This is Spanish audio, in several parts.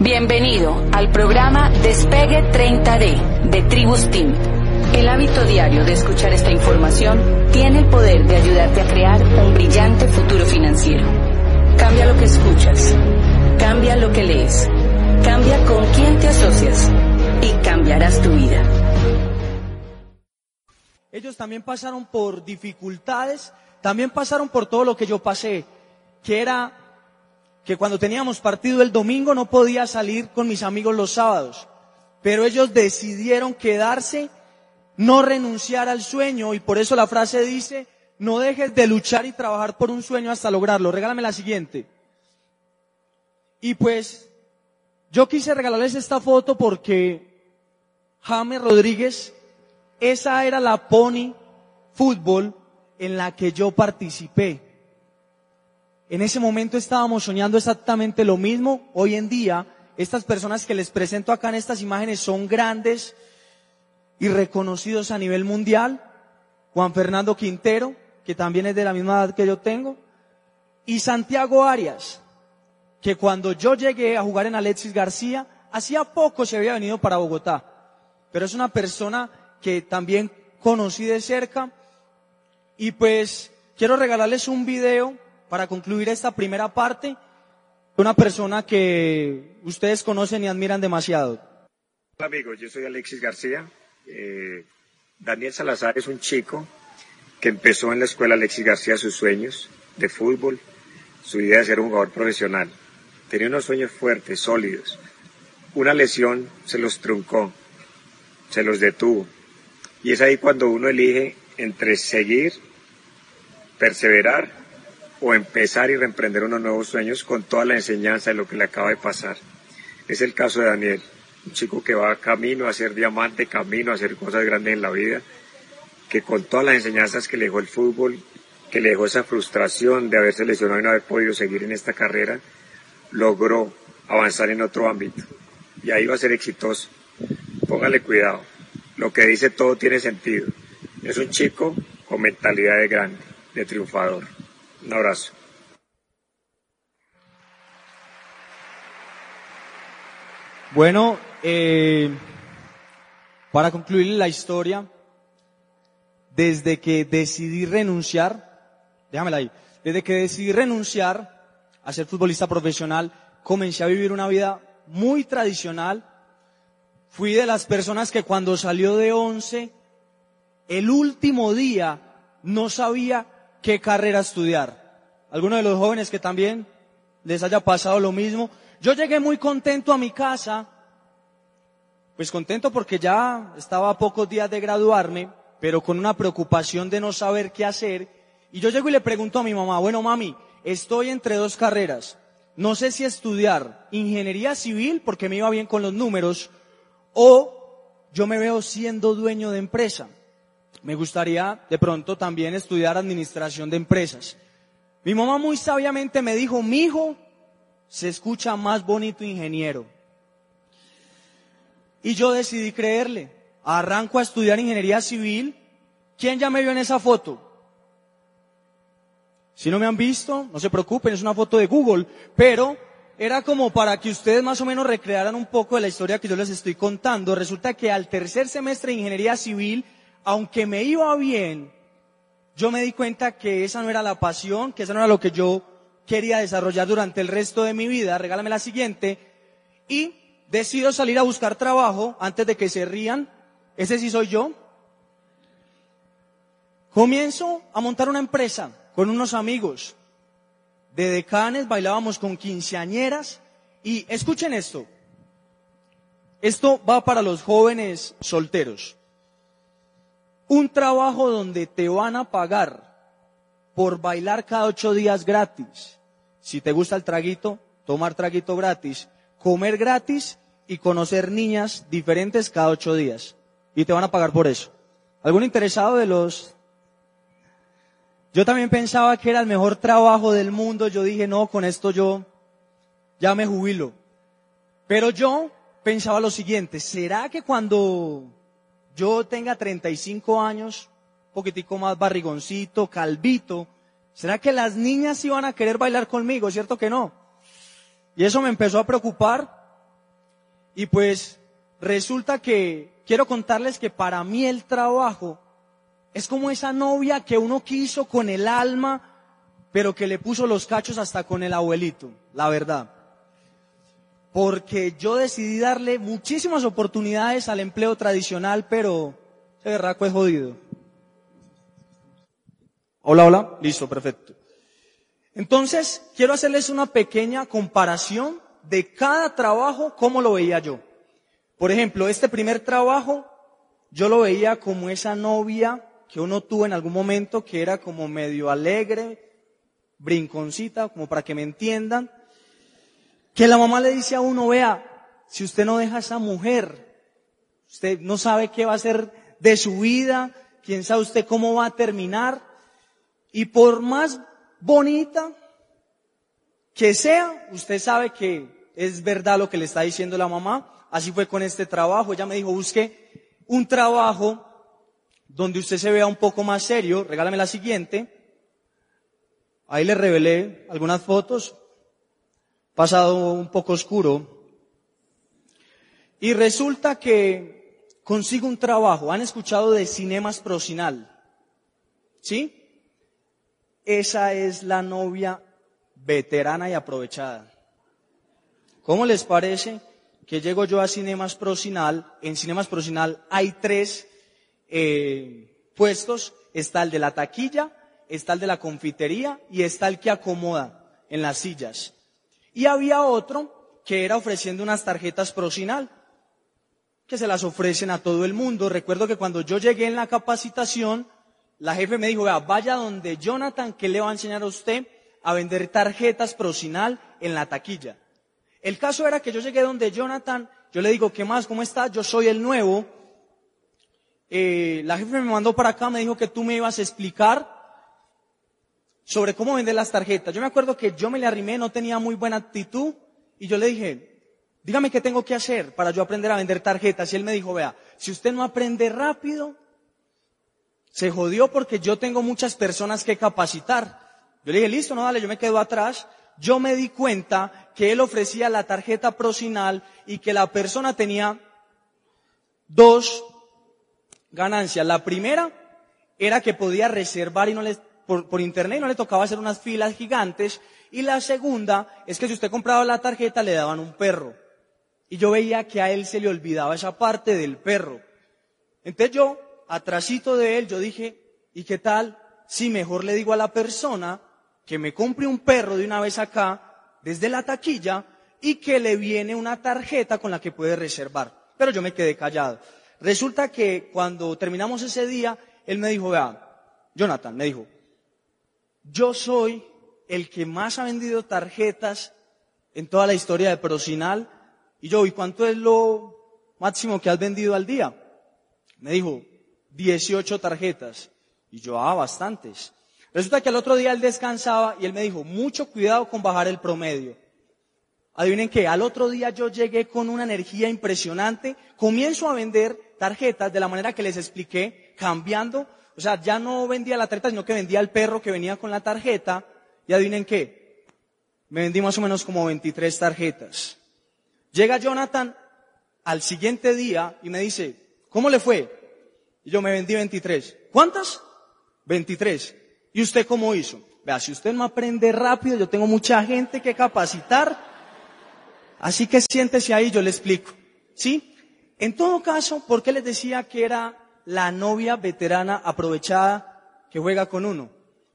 Bienvenido al programa Despegue 30D de Tribus Team. El hábito diario de escuchar esta información tiene el poder de ayudarte a crear un brillante futuro financiero. Cambia lo que escuchas, cambia lo que lees, cambia con quién te asocias y cambiarás tu vida. Ellos también pasaron por dificultades, también pasaron por todo lo que yo pasé, que era que cuando teníamos partido el domingo no podía salir con mis amigos los sábados, pero ellos decidieron quedarse, no renunciar al sueño y por eso la frase dice, no dejes de luchar y trabajar por un sueño hasta lograrlo. Regálame la siguiente. Y pues yo quise regalarles esta foto porque James Rodríguez, esa era la pony fútbol en la que yo participé. En ese momento estábamos soñando exactamente lo mismo. Hoy en día, estas personas que les presento acá en estas imágenes son grandes y reconocidos a nivel mundial. Juan Fernando Quintero, que también es de la misma edad que yo tengo, y Santiago Arias, que cuando yo llegué a jugar en Alexis García, hacía poco se había venido para Bogotá, pero es una persona que también conocí de cerca y pues quiero regalarles un video para concluir esta primera parte, una persona que ustedes conocen y admiran demasiado. Hola amigos, yo soy Alexis García. Eh, Daniel Salazar es un chico que empezó en la escuela Alexis García sus sueños de fútbol, su idea de ser un jugador profesional. Tenía unos sueños fuertes, sólidos. Una lesión se los truncó, se los detuvo. Y es ahí cuando uno elige entre seguir, perseverar o empezar y reemprender unos nuevos sueños con toda la enseñanza de lo que le acaba de pasar. Es el caso de Daniel, un chico que va camino a ser diamante, camino a hacer cosas grandes en la vida, que con todas las enseñanzas que le dejó el fútbol, que le dejó esa frustración de haberse lesionado y no haber podido seguir en esta carrera, logró avanzar en otro ámbito. Y ahí va a ser exitoso. Póngale cuidado. Lo que dice todo tiene sentido. Es un chico con mentalidad de grande, de triunfador. Un abrazo. Bueno, eh, para concluir la historia, desde que decidí renunciar, déjamela ahí, desde que decidí renunciar a ser futbolista profesional, comencé a vivir una vida muy tradicional. Fui de las personas que cuando salió de once, el último día no sabía qué carrera estudiar. Algunos de los jóvenes que también les haya pasado lo mismo. Yo llegué muy contento a mi casa, pues contento porque ya estaba a pocos días de graduarme, pero con una preocupación de no saber qué hacer. Y yo llego y le pregunto a mi mamá, bueno mami, estoy entre dos carreras. No sé si estudiar ingeniería civil porque me iba bien con los números o yo me veo siendo dueño de empresa. Me gustaría de pronto también estudiar administración de empresas. Mi mamá muy sabiamente me dijo, mi hijo se escucha más bonito ingeniero. Y yo decidí creerle. Arranco a estudiar ingeniería civil. ¿Quién ya me vio en esa foto? Si no me han visto, no se preocupen, es una foto de Google, pero era como para que ustedes más o menos recrearan un poco de la historia que yo les estoy contando. Resulta que al tercer semestre de ingeniería civil, aunque me iba bien, yo me di cuenta que esa no era la pasión, que esa no era lo que yo quería desarrollar durante el resto de mi vida. Regálame la siguiente. Y decido salir a buscar trabajo antes de que se rían. Ese sí soy yo. Comienzo a montar una empresa con unos amigos. De decanes bailábamos con quinceañeras. Y escuchen esto. Esto va para los jóvenes solteros. Un trabajo donde te van a pagar por bailar cada ocho días gratis. Si te gusta el traguito, tomar traguito gratis, comer gratis y conocer niñas diferentes cada ocho días. Y te van a pagar por eso. ¿Algún interesado de los... Yo también pensaba que era el mejor trabajo del mundo. Yo dije, no, con esto yo ya me jubilo. Pero yo pensaba lo siguiente, ¿será que cuando yo tenga 35 años, poquitico más barrigoncito, calvito, ¿será que las niñas iban a querer bailar conmigo? ¿Cierto que no? Y eso me empezó a preocupar Y pues resulta que quiero contarles que para mí el trabajo es como esa novia que uno quiso con el alma, pero que le puso los cachos hasta con el abuelito, la verdad. Porque yo decidí darle muchísimas oportunidades al empleo tradicional, pero ese berraco es jodido. Hola, hola, listo, perfecto. Entonces, quiero hacerles una pequeña comparación de cada trabajo, cómo lo veía yo. Por ejemplo, este primer trabajo, yo lo veía como esa novia que uno tuvo en algún momento que era como medio alegre, brinconcita, como para que me entiendan, que la mamá le dice a uno, vea, si usted no deja a esa mujer, usted no sabe qué va a hacer de su vida, quién sabe usted cómo va a terminar, y por más bonita que sea, usted sabe que es verdad lo que le está diciendo la mamá. Así fue con este trabajo. Ella me dijo, busque un trabajo donde usted se vea un poco más serio. Regálame la siguiente. Ahí le revelé algunas fotos. Pasado un poco oscuro. Y resulta que consigo un trabajo. ¿Han escuchado de Cinemas Procinal? ¿Sí? Esa es la novia veterana y aprovechada. ¿Cómo les parece que llego yo a Cinemas Procinal? En Cinemas Procinal hay tres eh, puestos. Está el de la taquilla, está el de la confitería y está el que acomoda en las sillas. Y había otro que era ofreciendo unas tarjetas Procinal, que se las ofrecen a todo el mundo. Recuerdo que cuando yo llegué en la capacitación, la jefe me dijo, vaya donde Jonathan, que le va a enseñar a usted a vender tarjetas Procinal en la taquilla. El caso era que yo llegué donde Jonathan, yo le digo, ¿qué más? ¿Cómo estás? Yo soy el nuevo. Eh, la jefe me mandó para acá, me dijo que tú me ibas a explicar sobre cómo vender las tarjetas. Yo me acuerdo que yo me le arrimé, no tenía muy buena actitud, y yo le dije, dígame qué tengo que hacer para yo aprender a vender tarjetas. Y él me dijo, vea, si usted no aprende rápido, se jodió porque yo tengo muchas personas que capacitar. Yo le dije, listo, no dale, yo me quedo atrás. Yo me di cuenta que él ofrecía la tarjeta procinal y que la persona tenía dos ganancias. La primera era que podía reservar y no le, por, internet no le tocaba hacer unas filas gigantes. Y la segunda es que si usted compraba la tarjeta le daban un perro. Y yo veía que a él se le olvidaba esa parte del perro. Entonces yo atrasito de él, yo dije, ¿y qué tal si mejor le digo a la persona que me compre un perro de una vez acá, desde la taquilla, y que le viene una tarjeta con la que puede reservar? Pero yo me quedé callado. Resulta que cuando terminamos ese día, él me dijo, vea, Jonathan, me dijo, yo soy el que más ha vendido tarjetas en toda la historia de Procinal. Y yo, ¿y cuánto es lo máximo que has vendido al día? Me dijo, 18 tarjetas. Y yo, ah, bastantes. Resulta que al otro día él descansaba y él me dijo, mucho cuidado con bajar el promedio. Adivinen que al otro día yo llegué con una energía impresionante, comienzo a vender tarjetas de la manera que les expliqué, cambiando, o sea, ya no vendía la tarjeta, sino que vendía el perro que venía con la tarjeta, y adivinen qué, me vendí más o menos como 23 tarjetas. Llega Jonathan al siguiente día y me dice, ¿cómo le fue? Y yo me vendí 23. ¿Cuántas? 23. ¿Y usted cómo hizo? Vea, si usted no aprende rápido, yo tengo mucha gente que capacitar. Así que siéntese ahí, yo le explico. ¿Sí? En todo caso, ¿por qué les decía que era la novia veterana aprovechada que juega con uno?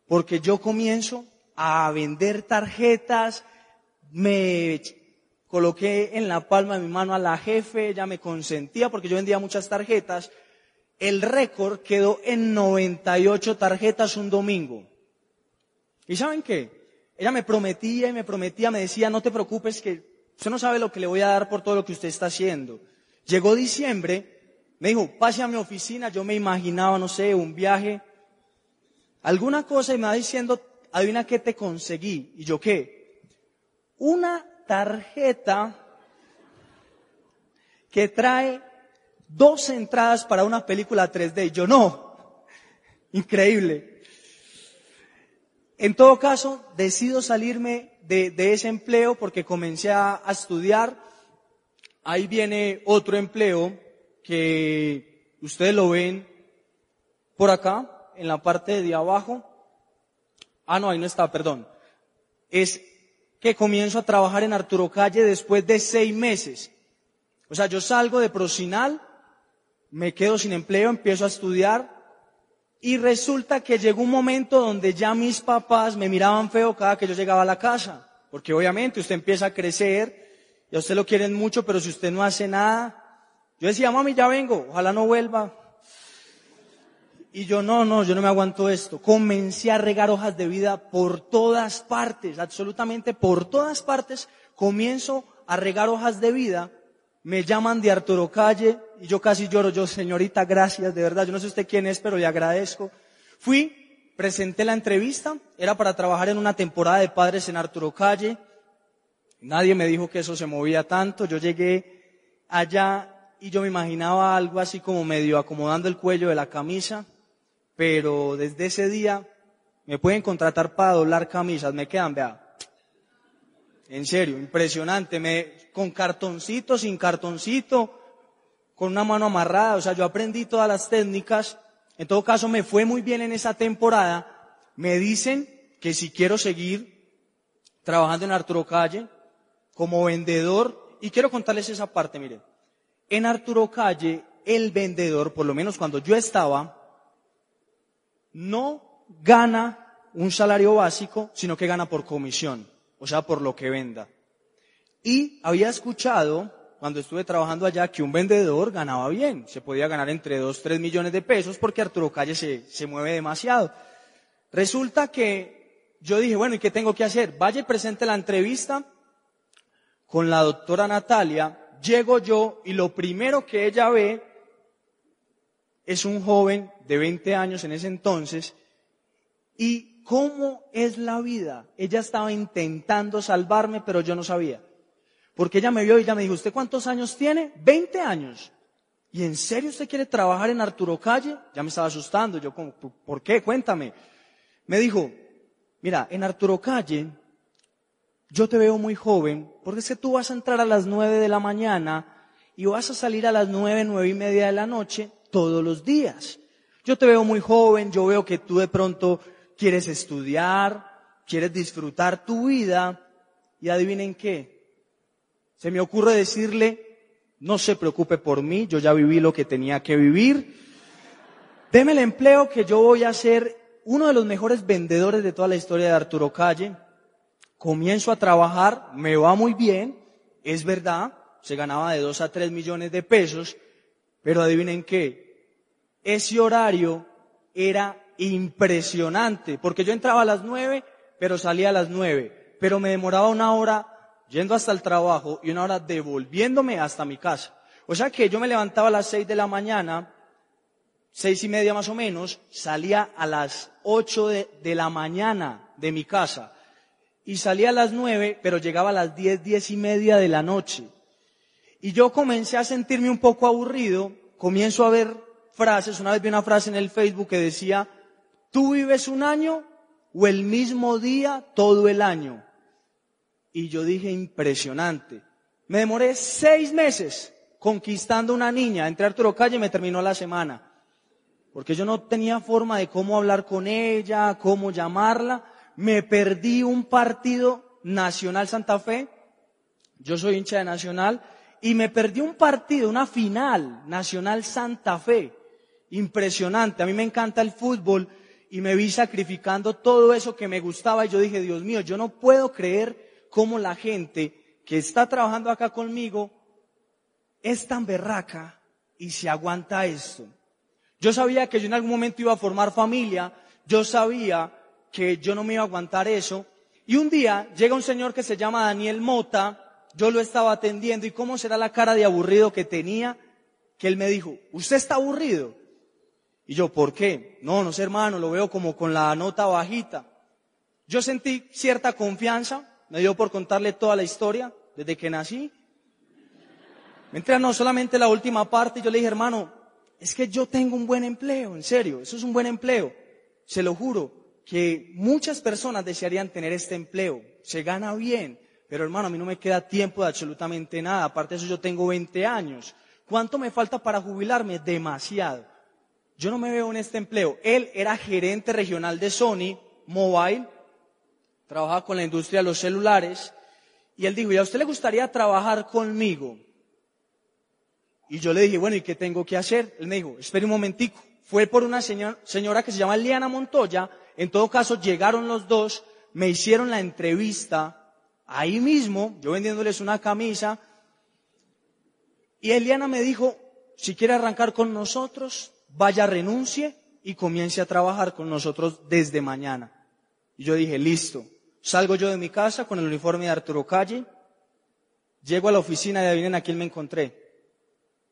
Porque yo comienzo a vender tarjetas, me coloqué en la palma de mi mano a la jefe, ella me consentía porque yo vendía muchas tarjetas el récord quedó en 98 tarjetas un domingo. ¿Y saben qué? Ella me prometía y me prometía, me decía, no te preocupes que usted no sabe lo que le voy a dar por todo lo que usted está haciendo. Llegó diciembre, me dijo, pase a mi oficina, yo me imaginaba, no sé, un viaje, alguna cosa y me va diciendo, adivina qué te conseguí. ¿Y yo qué? Una tarjeta que trae dos entradas para una película 3D. Yo no. Increíble. En todo caso, decido salirme de, ese empleo porque comencé a, estudiar ahí viene otro empleo que ustedes lo ven por acá, en la parte de abajo. Ah, no, ahí no está, perdón. Es que comienzo a trabajar en Arturo Calle después de seis meses. O sea, yo salgo de Procinal, me quedo sin empleo, empiezo a estudiar y resulta que llegó un momento donde ya mis papás me miraban feo cada que yo llegaba a la casa. Porque obviamente usted empieza a crecer y usted lo quieren mucho, pero si usted no hace nada, yo decía, mami, ya vengo, ojalá no vuelva. Y yo, no, no, yo no me aguanto esto. Comencé a regar hojas de vida por todas partes, absolutamente por todas partes. Comienzo a regar hojas de vida. Me llaman de Arturo Calle y yo casi lloro. Yo, señorita, gracias, de verdad. Yo no sé usted quién es, pero le agradezco. Fui, presenté la entrevista. Era para trabajar en una temporada de padres en Arturo Calle. Nadie me dijo que eso se movía tanto. Yo llegué allá y yo me imaginaba algo así como medio acomodando el cuello de la camisa, pero desde ese día me pueden contratar para doblar camisas, me quedan, vea. En serio, impresionante, me, con cartoncito, sin cartoncito, con una mano amarrada, o sea, yo aprendí todas las técnicas, en todo caso me fue muy bien en esa temporada, me dicen que si quiero seguir trabajando en Arturo Calle, como vendedor, y quiero contarles esa parte, miren. En Arturo Calle, el vendedor, por lo menos cuando yo estaba, no gana un salario básico, sino que gana por comisión, o sea, por lo que venda. Y había escuchado, cuando estuve trabajando allá, que un vendedor ganaba bien, se podía ganar entre 2, 3 millones de pesos porque Arturo Calle se, se mueve demasiado. Resulta que yo dije, bueno, ¿y qué tengo que hacer? Vaya y presente la entrevista con la doctora Natalia, llego yo y lo primero que ella ve es un joven de 20 años en ese entonces y cómo es la vida. Ella estaba intentando salvarme, pero yo no sabía. Porque ella me vio y ella me dijo, ¿usted cuántos años tiene? 20 años. ¿Y en serio usted quiere trabajar en Arturo Calle? Ya me estaba asustando. Yo, ¿por qué? Cuéntame. Me dijo, mira, en Arturo Calle yo te veo muy joven, porque es que tú vas a entrar a las nueve de la mañana y vas a salir a las nueve, nueve y media de la noche todos los días. Yo te veo muy joven, yo veo que tú de pronto quieres estudiar, quieres disfrutar tu vida y adivinen qué. Se me ocurre decirle, no se preocupe por mí, yo ya viví lo que tenía que vivir. Deme el empleo que yo voy a ser uno de los mejores vendedores de toda la historia de Arturo Calle comienzo a trabajar, me va muy bien, es verdad, se ganaba de 2 a 3 millones de pesos, pero adivinen qué, ese horario era impresionante, porque yo entraba a las 9, pero salía a las 9, pero me demoraba una hora yendo hasta el trabajo y una hora devolviéndome hasta mi casa. O sea que yo me levantaba a las 6 de la mañana, seis y media más o menos, salía a las 8 de, de la mañana de mi casa y salía a las nueve, pero llegaba a las diez, diez y media de la noche. Y yo comencé a sentirme un poco aburrido, comienzo a ver frases, una vez vi una frase en el Facebook que decía, tú vives un año o el mismo día todo el año. Y yo dije, impresionante. Me demoré seis meses conquistando una niña, entré a Arturo Calle y me terminó la semana. Porque yo no tenía forma de cómo hablar con ella, cómo llamarla me perdí un partido Nacional Santa Fe, yo soy hincha de Nacional, y me perdí un partido, una final Nacional Santa Fe. Impresionante, a mí me encanta el fútbol y me vi sacrificando todo eso que me gustaba y yo dije, Dios mío, yo no puedo creer cómo la gente que está trabajando acá conmigo es tan berraca y se aguanta esto. Yo sabía que yo en algún momento iba a formar familia, yo sabía que yo no me iba a aguantar eso. Y un día llega un señor que se llama Daniel Mota, yo lo estaba atendiendo y cómo será la cara de aburrido que tenía, que él me dijo, ¿usted está aburrido? Y yo, ¿por qué? No, no sé hermano, lo veo como con la nota bajita. Yo sentí cierta confianza, me dio por contarle toda la historia desde que nací. Mientras no solamente la última parte, yo le dije, hermano, es que yo tengo un buen empleo, en serio, eso es un buen empleo, se lo juro que muchas personas desearían tener este empleo. Se gana bien, Pero hermano, a mí no me queda tiempo de absolutamente nada. Aparte de eso, yo tengo 20 años. ¿Cuánto me falta para jubilarme? Demasiado. Yo no me veo en este empleo. Él era gerente regional de Sony Mobile, trabajaba con la industria de los celulares, y él dijo, ¿y a usted le gustaría trabajar conmigo? Y yo le dije, bueno, ¿y qué tengo que hacer? Él me dijo, espere un momentico. Fue por una señora que se llama Liana Montoya. En todo caso, llegaron los dos, me hicieron la entrevista ahí mismo, yo vendiéndoles una camisa. Y Eliana me dijo, si quiere arrancar con nosotros, vaya, renuncie y comience a trabajar con nosotros desde mañana. Y yo dije, listo. Salgo yo de mi casa con el uniforme de Arturo Calle, llego a la oficina y adivinen a quién me encontré.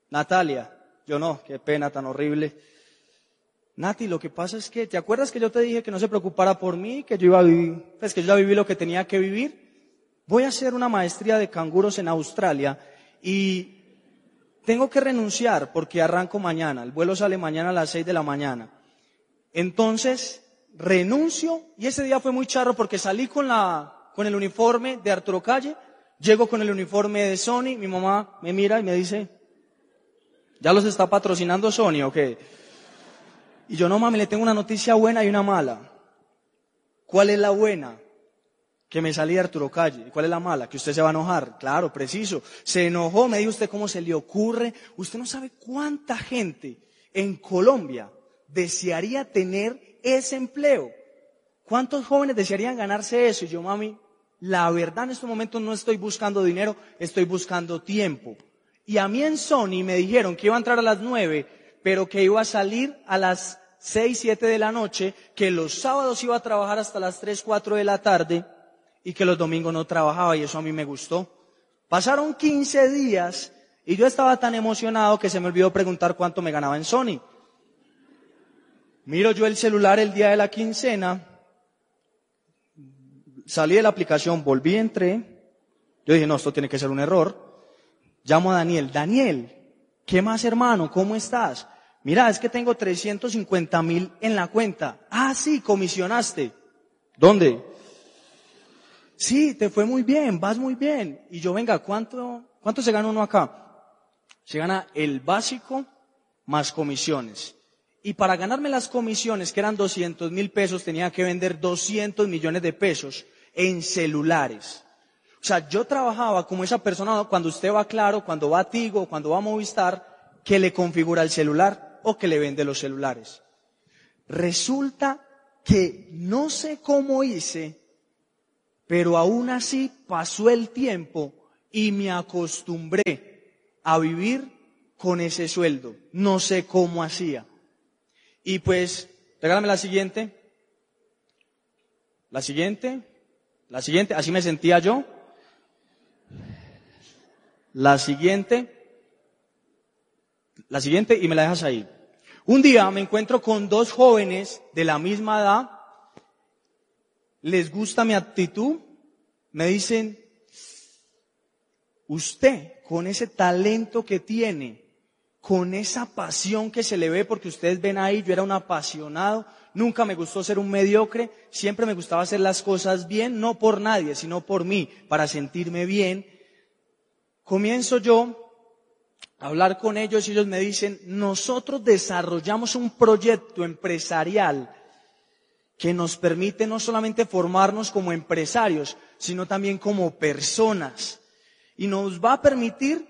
Natalia. Yo no, qué pena tan horrible. Nati, lo que pasa es que, ¿te acuerdas que yo te dije que no se preocupara por mí, que yo iba a vivir, pues que yo ya viví lo que tenía que vivir? Voy a hacer una maestría de canguros en Australia y tengo que renunciar porque arranco mañana. El vuelo sale mañana a las seis de la mañana. Entonces, renuncio y ese día fue muy charro porque salí con la, con el uniforme de Arturo Calle, llego con el uniforme de Sony, mi mamá me mira y me dice, ¿ya los está patrocinando Sony o qué? Y yo no mami, le tengo una noticia buena y una mala. ¿Cuál es la buena? Que me salí de Arturo Calle. ¿Y cuál es la mala? Que usted se va a enojar. Claro, preciso. Se enojó, me dijo usted cómo se le ocurre. Usted no sabe cuánta gente en Colombia desearía tener ese empleo. ¿Cuántos jóvenes desearían ganarse eso? Y yo, mami, la verdad en estos momentos no estoy buscando dinero, estoy buscando tiempo. Y a mí en Sony me dijeron que iba a entrar a las nueve, pero que iba a salir a las seis, siete de la noche, que los sábados iba a trabajar hasta las tres, cuatro de la tarde y que los domingos no trabajaba y eso a mí me gustó. Pasaron 15 días y yo estaba tan emocionado que se me olvidó preguntar cuánto me ganaba en Sony. Miro yo el celular el día de la quincena, salí de la aplicación, volví, entré, yo dije, no, esto tiene que ser un error. Llamo a Daniel, Daniel, ¿qué más hermano? ¿Cómo estás? Mira, es que tengo 350 mil en la cuenta. Ah, sí, comisionaste. ¿Dónde? Sí, te fue muy bien, vas muy bien. Y yo, venga, ¿cuánto, cuánto se gana uno acá? Se gana el básico más comisiones. Y para ganarme las comisiones, que eran 200 mil pesos, tenía que vender 200 millones de pesos en celulares. O sea, yo trabajaba como esa persona cuando usted va Claro, cuando va a Tigo, cuando va a Movistar, que le configura el celular o que le vende los celulares. Resulta que no sé cómo hice, pero aún así pasó el tiempo y me acostumbré a vivir con ese sueldo. No sé cómo hacía. Y pues, regálame la siguiente. La siguiente. La siguiente. Así me sentía yo. La siguiente. La siguiente y me la dejas ahí. Un día me encuentro con dos jóvenes de la misma edad. Les gusta mi actitud. Me dicen, usted con ese talento que tiene, con esa pasión que se le ve, porque ustedes ven ahí, yo era un apasionado, nunca me gustó ser un mediocre, siempre me gustaba hacer las cosas bien, no por nadie, sino por mí, para sentirme bien. Comienzo yo hablar con ellos y ellos me dicen, nosotros desarrollamos un proyecto empresarial que nos permite no solamente formarnos como empresarios, sino también como personas. Y nos va a permitir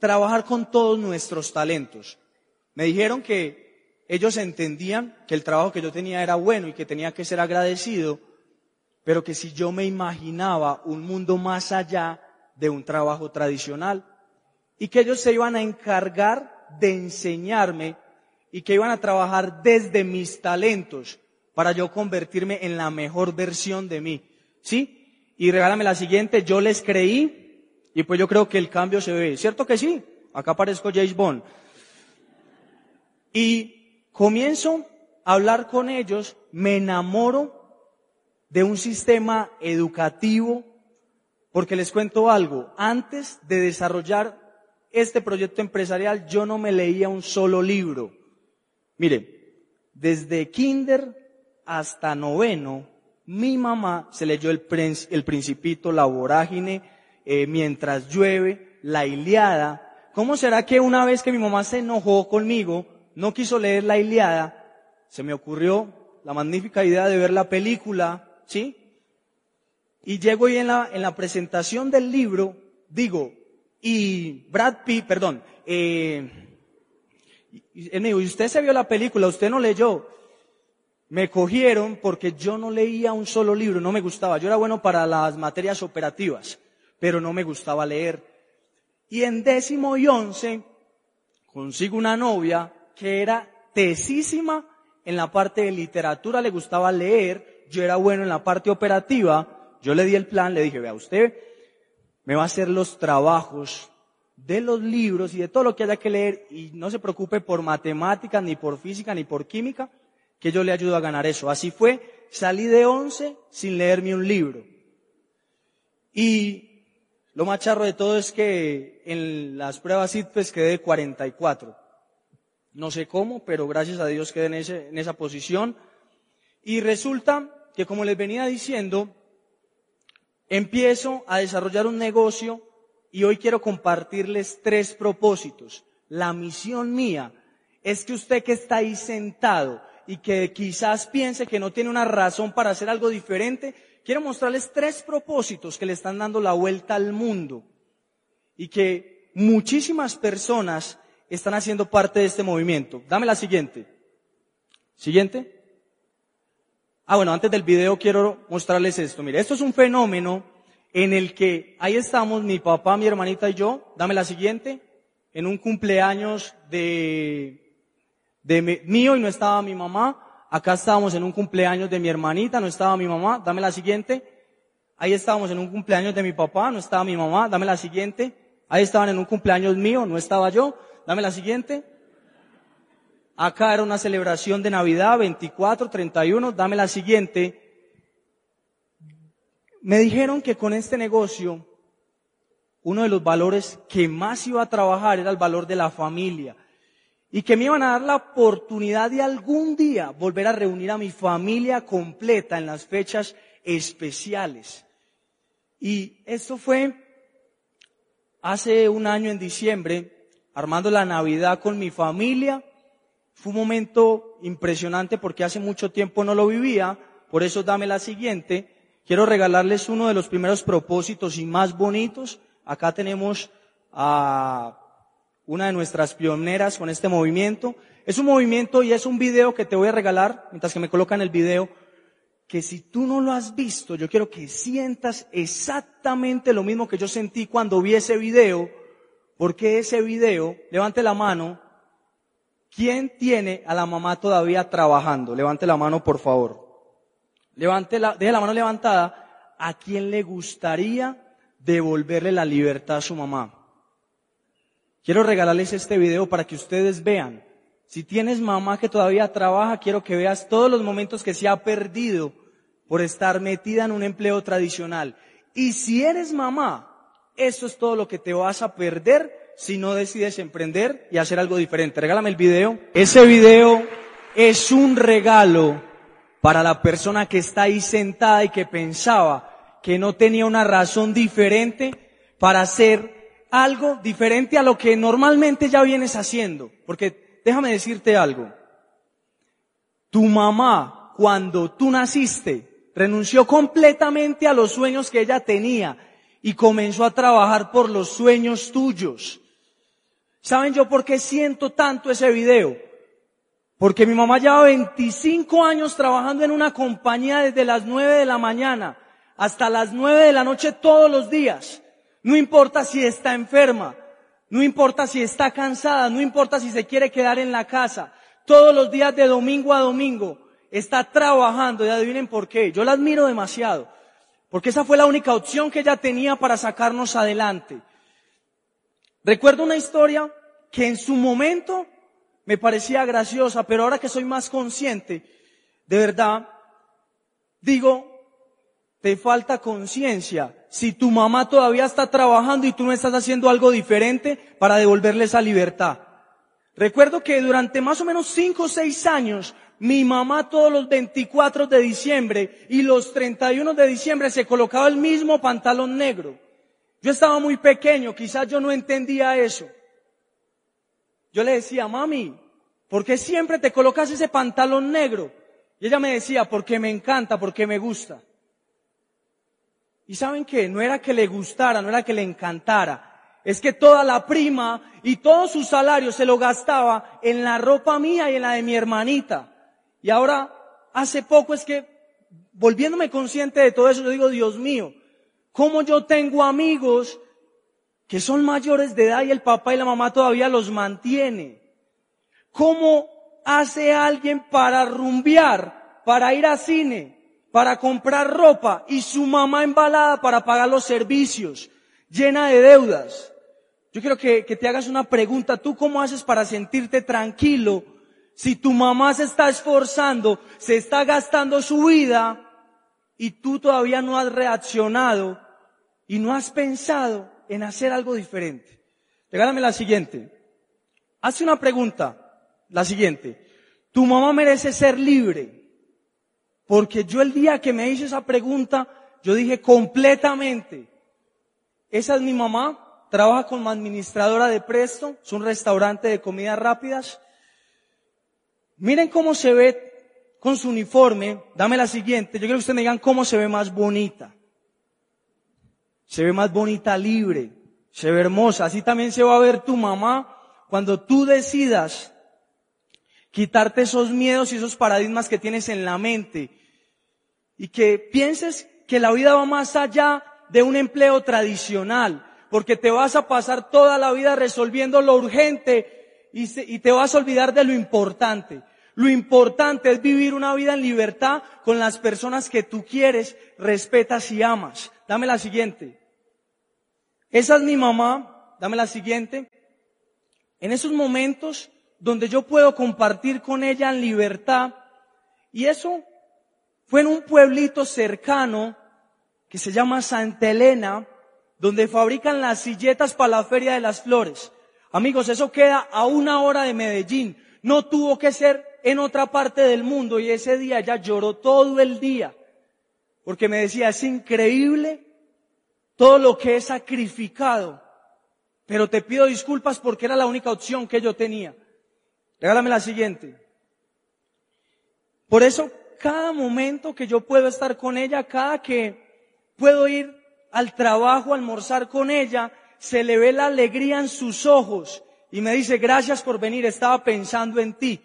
trabajar con todos nuestros talentos. Me dijeron que ellos entendían que el trabajo que yo tenía era bueno y que tenía que ser agradecido, pero que si yo me imaginaba un mundo más allá de un trabajo tradicional y que ellos se iban a encargar de enseñarme y que iban a trabajar desde mis talentos para yo convertirme en la mejor versión de mí. ¿Sí? Y regálame la siguiente, yo les creí y pues yo creo que el cambio se ve. ¿Cierto que sí? Acá aparezco James Bond. Y comienzo a hablar con ellos, me enamoro de un sistema educativo, porque les cuento algo, antes de desarrollar este proyecto empresarial yo no me leía un solo libro. Mire, desde kinder hasta noveno, mi mamá se leyó el, el principito, la vorágine, eh, Mientras llueve, La Iliada. ¿Cómo será que una vez que mi mamá se enojó conmigo, no quiso leer La Iliada, se me ocurrió la magnífica idea de ver la película, ¿sí? Y llego y en la, en la presentación del libro digo, y Brad Pitt, perdón, eh, ¿y usted se vio la película? ¿Usted no leyó? Me cogieron porque yo no leía un solo libro, no me gustaba. Yo era bueno para las materias operativas, pero no me gustaba leer. Y en décimo y once consigo una novia que era tesísima en la parte de literatura, le gustaba leer, yo era bueno en la parte operativa, yo le di el plan, le dije, vea usted, me va a hacer los trabajos de los libros y de todo lo que haya que leer y no se preocupe por matemáticas, ni por física, ni por química, que yo le ayudo a ganar eso. Así fue, salí de 11 sin leerme un libro. Y lo más charro de todo es que en las pruebas ITPES quedé 44. No sé cómo, pero gracias a Dios quedé en, ese, en esa posición. Y resulta que, como les venía diciendo, empiezo a desarrollar un negocio y hoy quiero compartirles tres propósitos. La misión mía es que usted que está ahí sentado y que quizás piense que no tiene una razón para hacer algo diferente, quiero mostrarles tres propósitos que le están dando la vuelta al mundo y que muchísimas personas están haciendo parte de este movimiento. Dame la siguiente. Siguiente. Ah, bueno, antes del video quiero mostrarles esto. Mire, esto es un fenómeno en el que ahí estamos, mi papá, mi hermanita y yo, dame la siguiente, en un cumpleaños de, de mío y no estaba mi mamá, acá estábamos en un cumpleaños de mi hermanita, no estaba mi mamá, dame la siguiente, ahí estábamos en un cumpleaños de mi papá, no estaba mi mamá, dame la siguiente, ahí estaban en un cumpleaños mío, no estaba yo, dame la siguiente, acá era una celebración de Navidad, 24, 31, dame la siguiente, me dijeron que con este negocio, uno de los valores que más iba a trabajar era el valor de la familia. Y que me iban a dar la oportunidad de algún día volver a reunir a mi familia completa en las fechas especiales. Y esto fue hace un año en diciembre, armando la Navidad con mi familia. Fue un momento impresionante porque hace mucho tiempo no lo vivía. Por eso dame la siguiente. Quiero regalarles uno de los primeros propósitos y más bonitos. Acá tenemos a una de nuestras pioneras con este movimiento. Es un movimiento y es un video que te voy a regalar, mientras que me colocan el video, que si tú no lo has visto, yo quiero que sientas exactamente lo mismo que yo sentí cuando vi ese video, porque ese video, levante la mano, ¿quién tiene a la mamá todavía trabajando? Levante la mano, por favor. Levante la, deje la mano levantada. ¿A quién le gustaría devolverle la libertad a su mamá? Quiero regalarles este video para que ustedes vean. Si tienes mamá que todavía trabaja, quiero que veas todos los momentos que se ha perdido por estar metida en un empleo tradicional. Y si eres mamá, eso es todo lo que te vas a perder si no decides emprender y hacer algo diferente. Regálame el video. Ese video es un regalo para la persona que está ahí sentada y que pensaba que no tenía una razón diferente para hacer algo diferente a lo que normalmente ya vienes haciendo. Porque déjame decirte algo. Tu mamá, cuando tú naciste, renunció completamente a los sueños que ella tenía y comenzó a trabajar por los sueños tuyos. ¿Saben yo por qué siento tanto ese video? Porque mi mamá lleva 25 años trabajando en una compañía desde las 9 de la mañana hasta las 9 de la noche todos los días. No importa si está enferma, no importa si está cansada, no importa si se quiere quedar en la casa. Todos los días de domingo a domingo está trabajando y adivinen por qué. Yo la admiro demasiado. Porque esa fue la única opción que ella tenía para sacarnos adelante. Recuerdo una historia que en su momento me parecía graciosa, pero ahora que soy más consciente, de verdad, digo, te falta conciencia. Si tu mamá todavía está trabajando y tú no estás haciendo algo diferente para devolverle esa libertad. Recuerdo que durante más o menos cinco o seis años, mi mamá todos los 24 de diciembre y los 31 de diciembre se colocaba el mismo pantalón negro. Yo estaba muy pequeño, quizás yo no entendía eso. Yo le decía, mami, ¿por qué siempre te colocas ese pantalón negro? Y ella me decía, porque me encanta, porque me gusta. Y saben qué, no era que le gustara, no era que le encantara, es que toda la prima y todo su salario se lo gastaba en la ropa mía y en la de mi hermanita. Y ahora, hace poco es que, volviéndome consciente de todo eso, yo digo, Dios mío, cómo yo tengo amigos que son mayores de edad y el papá y la mamá todavía los mantiene. ¿Cómo hace alguien para rumbear, para ir a cine, para comprar ropa y su mamá embalada para pagar los servicios, llena de deudas? Yo quiero que, que te hagas una pregunta. ¿Tú cómo haces para sentirte tranquilo si tu mamá se está esforzando, se está gastando su vida y tú todavía no has reaccionado y no has pensado en hacer algo diferente. Regálame la siguiente. Hace una pregunta, la siguiente. Tu mamá merece ser libre. Porque yo el día que me hice esa pregunta, yo dije completamente, esa es mi mamá, trabaja como administradora de Presto, es un restaurante de comidas rápidas. Miren cómo se ve con su uniforme, dame la siguiente, yo quiero que ustedes me digan cómo se ve más bonita se ve más bonita libre, se ve hermosa. Así también se va a ver tu mamá cuando tú decidas quitarte esos miedos y esos paradigmas que tienes en la mente y que pienses que la vida va más allá de un empleo tradicional, porque te vas a pasar toda la vida resolviendo lo urgente y, te vas a olvidar de lo importante. Lo importante es vivir una vida en libertad con las personas que tú quieres, respetas y amas. Dame la siguiente. Esa es mi mamá. Dame la siguiente. En esos momentos donde yo puedo compartir con ella en libertad. Y eso fue en un pueblito cercano que se llama Santa Elena, donde fabrican las silletas para la Feria de las Flores. Amigos, eso queda a una hora de Medellín. No tuvo que ser en otra parte del mundo y ese día ella lloró todo el día porque me decía, es increíble todo lo que he sacrificado, pero te pido disculpas porque era la única opción que yo tenía. Regálame la siguiente. Por eso, cada momento que yo puedo estar con ella, cada que puedo ir al trabajo, almorzar con ella, se le ve la alegría en sus ojos y me dice, gracias por venir, estaba pensando en ti.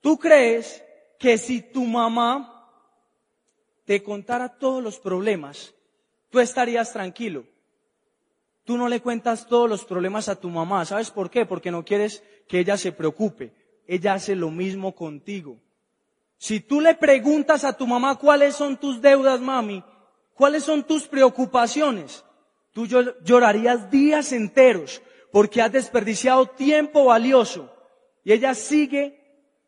¿Tú crees que si tu mamá te contara todos los problemas, tú estarías tranquilo. Tú no le cuentas todos los problemas a tu mamá. ¿Sabes por qué? Porque no quieres que ella se preocupe. Ella hace lo mismo contigo. Si tú le preguntas a tu mamá cuáles son tus deudas, mami, cuáles son tus preocupaciones, tú llorarías días enteros porque has desperdiciado tiempo valioso y ella sigue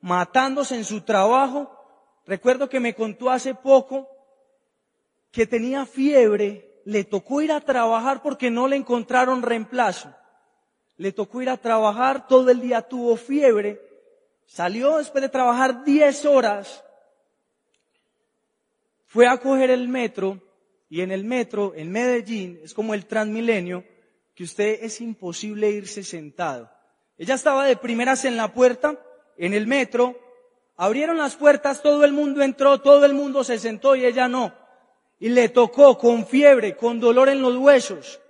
matándose en su trabajo Recuerdo que me contó hace poco que tenía fiebre, le tocó ir a trabajar porque no le encontraron reemplazo. Le tocó ir a trabajar, todo el día tuvo fiebre, salió después de trabajar 10 horas, fue a coger el metro y en el metro, en Medellín, es como el Transmilenio, que usted es imposible irse sentado. Ella estaba de primeras en la puerta, en el metro, Abrieron las puertas, todo el mundo entró, todo el mundo se sentó y ella no. Y le tocó con fiebre, con dolor en los huesos,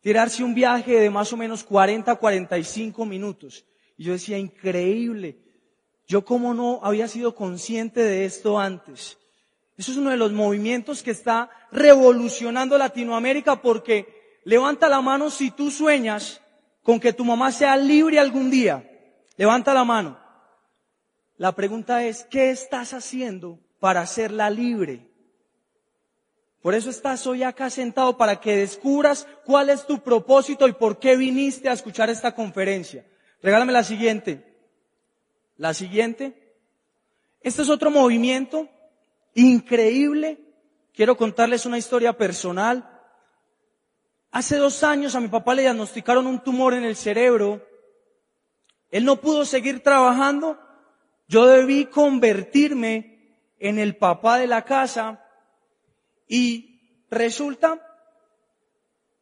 tirarse un viaje de más o menos 40, 45 minutos. Y yo decía, increíble. Yo como no había sido consciente de esto antes. Eso es uno de los movimientos que está revolucionando Latinoamérica porque levanta la mano si tú sueñas con que tu mamá sea libre algún día. Levanta la mano. La pregunta es, ¿qué estás haciendo para hacerla libre? Por eso estás hoy acá sentado para que descubras cuál es tu propósito y por qué viniste a escuchar esta conferencia. Regálame la siguiente. La siguiente. Este es otro movimiento increíble. Quiero contarles una historia personal. Hace dos años a mi papá le diagnosticaron un tumor en el cerebro. Él no pudo seguir trabajando yo debí convertirme en el papá de la casa y resulta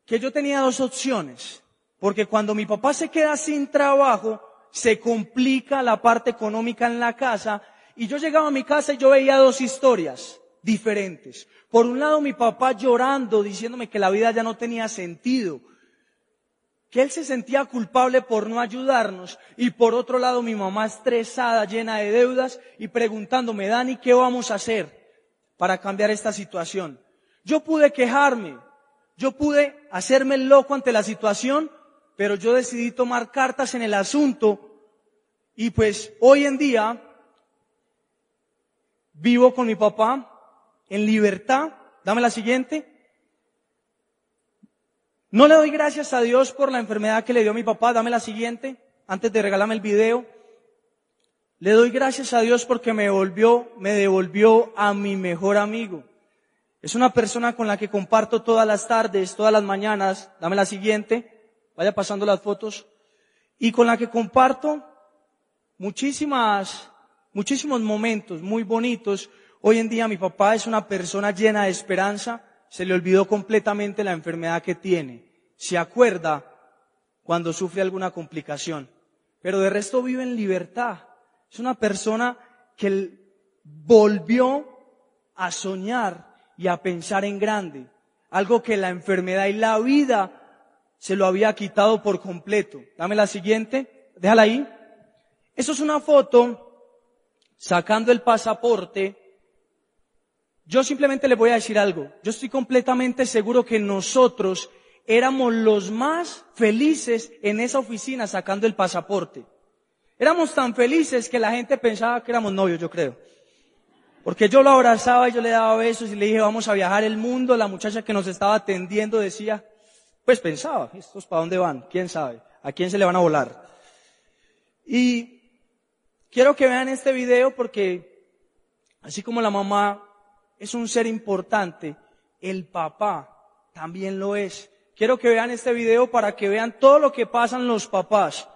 que yo tenía dos opciones, porque cuando mi papá se queda sin trabajo, se complica la parte económica en la casa, y yo llegaba a mi casa y yo veía dos historias diferentes. Por un lado, mi papá llorando, diciéndome que la vida ya no tenía sentido, que él se sentía culpable por no ayudarnos, y por otro lado, mi mamá estresada, llena de deudas, y preguntándome, Dani, ¿qué vamos a hacer para cambiar esta situación? Yo pude quejarme, yo pude hacerme loco ante la situación, pero yo decidí tomar cartas en el asunto y pues hoy en día vivo con mi papá en libertad. Dame la siguiente. No le doy gracias a Dios por la enfermedad que le dio a mi papá. Dame la siguiente, antes de regalarme el video. Le doy gracias a Dios porque me volvió, me devolvió a mi mejor amigo. Es una persona con la que comparto todas las tardes, todas las mañanas. Dame la siguiente. Vaya pasando las fotos. Y con la que comparto muchísimas, muchísimos momentos muy bonitos. Hoy en día mi papá es una persona llena de esperanza. Se le olvidó completamente la enfermedad que tiene. Se acuerda cuando sufre alguna complicación. Pero de resto vive en libertad. Es una persona que volvió a soñar y a pensar en grande. Algo que la enfermedad y la vida se lo había quitado por completo. Dame la siguiente, déjala ahí. Eso es una foto sacando el pasaporte. Yo simplemente le voy a decir algo. Yo estoy completamente seguro que nosotros éramos los más felices en esa oficina sacando el pasaporte. Éramos tan felices que la gente pensaba que éramos novios, yo creo. Porque yo lo abrazaba y yo le daba besos y le dije, vamos a viajar el mundo. La muchacha que nos estaba atendiendo decía, pues pensaba, ¿estos para dónde van? ¿Quién sabe? ¿A quién se le van a volar? Y quiero que vean este video porque, así como la mamá es un ser importante, el papá también lo es. Quiero que vean este video para que vean todo lo que pasan los papás,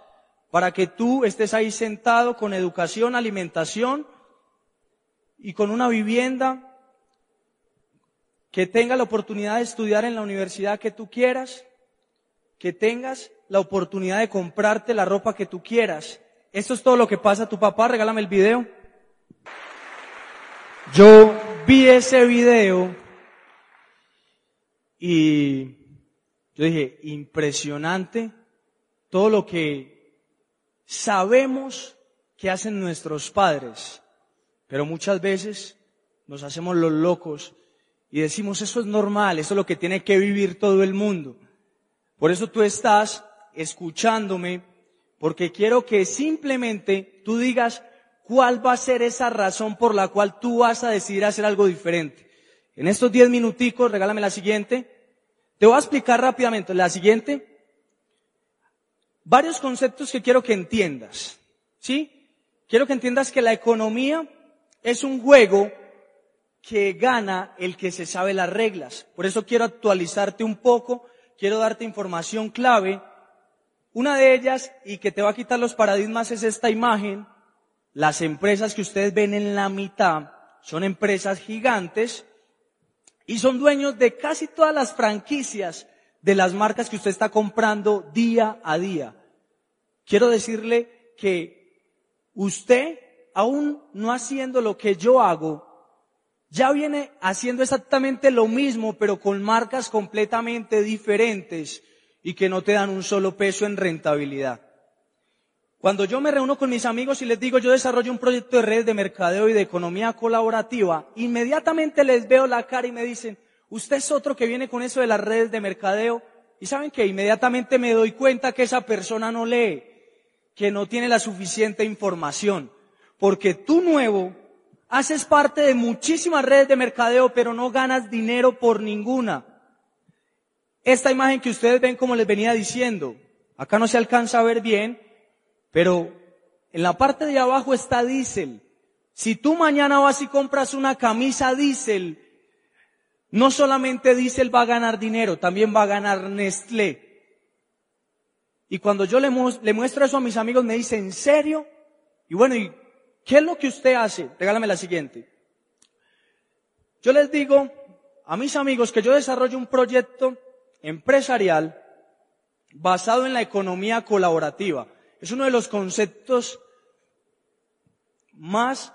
para que tú estés ahí sentado con educación, alimentación, y con una vivienda, que tenga la oportunidad de estudiar en la universidad que tú quieras, que tengas la oportunidad de comprarte la ropa que tú quieras. Esto es todo lo que pasa a tu papá, regálame el video. Yo vi ese video y yo dije, impresionante todo lo que sabemos que hacen nuestros padres. Pero muchas veces nos hacemos los locos y decimos, eso es normal, eso es lo que tiene que vivir todo el mundo. Por eso tú estás escuchándome, porque quiero que simplemente tú digas cuál va a ser esa razón por la cual tú vas a decidir hacer algo diferente. En estos diez minuticos, regálame la siguiente. Te voy a explicar rápidamente la siguiente. Varios conceptos que quiero que entiendas. ¿Sí? Quiero que entiendas que la economía es un juego que gana el que se sabe las reglas. Por eso quiero actualizarte un poco, quiero darte información clave. Una de ellas, y que te va a quitar los paradigmas, es esta imagen. Las empresas que ustedes ven en la mitad son empresas gigantes y son dueños de casi todas las franquicias de las marcas que usted está comprando día a día. Quiero decirle que usted aún no haciendo lo que yo hago, ya viene haciendo exactamente lo mismo, pero con marcas completamente diferentes y que no te dan un solo peso en rentabilidad. Cuando yo me reúno con mis amigos y les digo yo desarrollo un proyecto de red de mercadeo y de economía colaborativa, inmediatamente les veo la cara y me dicen, usted es otro que viene con eso de las redes de mercadeo. Y saben que inmediatamente me doy cuenta que esa persona no lee, que no tiene la suficiente información porque tú nuevo haces parte de muchísimas redes de mercadeo, pero no ganas dinero por ninguna. Esta imagen que ustedes ven, como les venía diciendo, acá no se alcanza a ver bien, pero en la parte de abajo está diésel. Si tú mañana vas y compras una camisa diésel, no solamente diésel va a ganar dinero, también va a ganar Nestlé. Y cuando yo le, muestro eso a mis amigos, me dicen, ¿en serio? Y bueno, ¿y ¿Qué es lo que usted hace? Regálame la siguiente. Yo les digo a mis amigos que yo desarrollo un proyecto empresarial basado en la economía colaborativa. Es uno de los conceptos más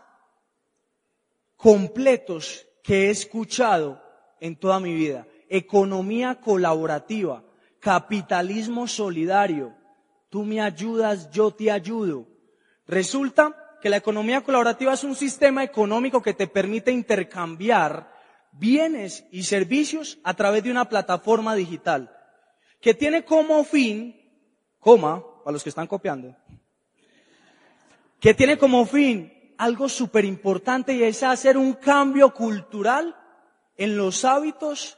completos que he escuchado en toda mi vida. Economía colaborativa, capitalismo solidario. Tú me ayudas, yo te ayudo. Resulta que la economía colaborativa es un sistema económico que te permite intercambiar bienes y servicios a través de una plataforma digital que tiene como fin, coma, para los que están copiando, que tiene como fin algo súper importante y es hacer un cambio cultural en los hábitos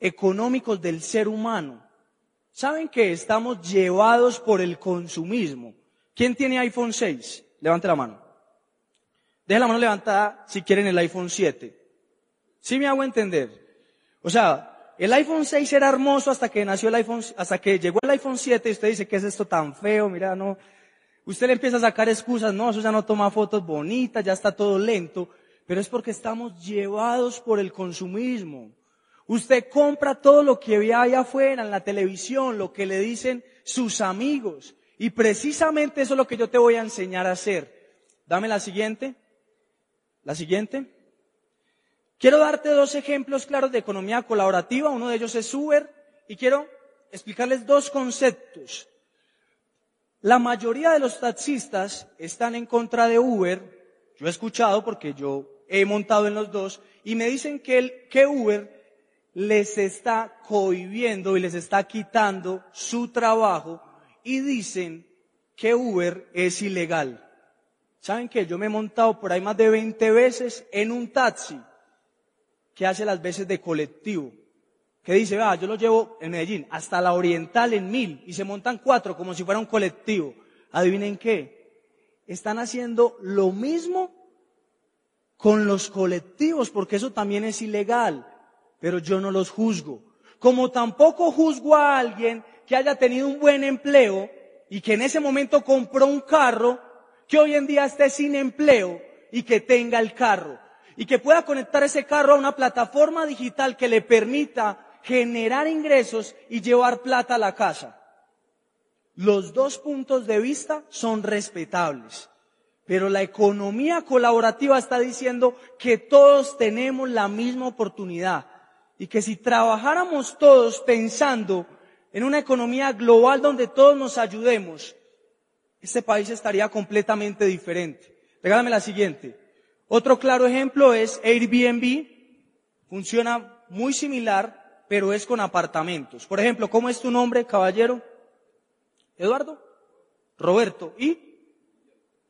económicos del ser humano. ¿Saben que estamos llevados por el consumismo? ¿Quién tiene iPhone 6? Levante la mano. Deje la mano levantada si quieren el iPhone 7. ¿Sí me hago entender? O sea, el iPhone 6 era hermoso hasta que nació el iPhone, hasta que llegó el iPhone 7 y usted dice, ¿qué es esto tan feo? Mira, no. Usted le empieza a sacar excusas, no, eso ya no toma fotos bonitas, ya está todo lento, pero es porque estamos llevados por el consumismo. Usted compra todo lo que ve ahí afuera, en la televisión, lo que le dicen sus amigos. Y precisamente eso es lo que yo te voy a enseñar a hacer. Dame la siguiente. La siguiente. Quiero darte dos ejemplos claros de economía colaborativa. Uno de ellos es Uber y quiero explicarles dos conceptos. La mayoría de los taxistas están en contra de Uber. Yo he escuchado porque yo he montado en los dos y me dicen que, el, que Uber les está cohibiendo y les está quitando su trabajo y dicen que Uber es ilegal. ¿Saben qué? Yo me he montado por ahí más de 20 veces en un taxi que hace las veces de colectivo. Que dice, ah, yo lo llevo en Medellín hasta la Oriental en mil y se montan cuatro como si fuera un colectivo. Adivinen qué. Están haciendo lo mismo con los colectivos porque eso también es ilegal. Pero yo no los juzgo. Como tampoco juzgo a alguien que haya tenido un buen empleo y que en ese momento compró un carro, que hoy en día esté sin empleo y que tenga el carro y que pueda conectar ese carro a una plataforma digital que le permita generar ingresos y llevar plata a la casa. Los dos puntos de vista son respetables, pero la economía colaborativa está diciendo que todos tenemos la misma oportunidad y que si trabajáramos todos pensando en una economía global donde todos nos ayudemos, este país estaría completamente diferente. Regálame la siguiente. Otro claro ejemplo es Airbnb. Funciona muy similar, pero es con apartamentos. Por ejemplo, ¿cómo es tu nombre, caballero? Eduardo, Roberto y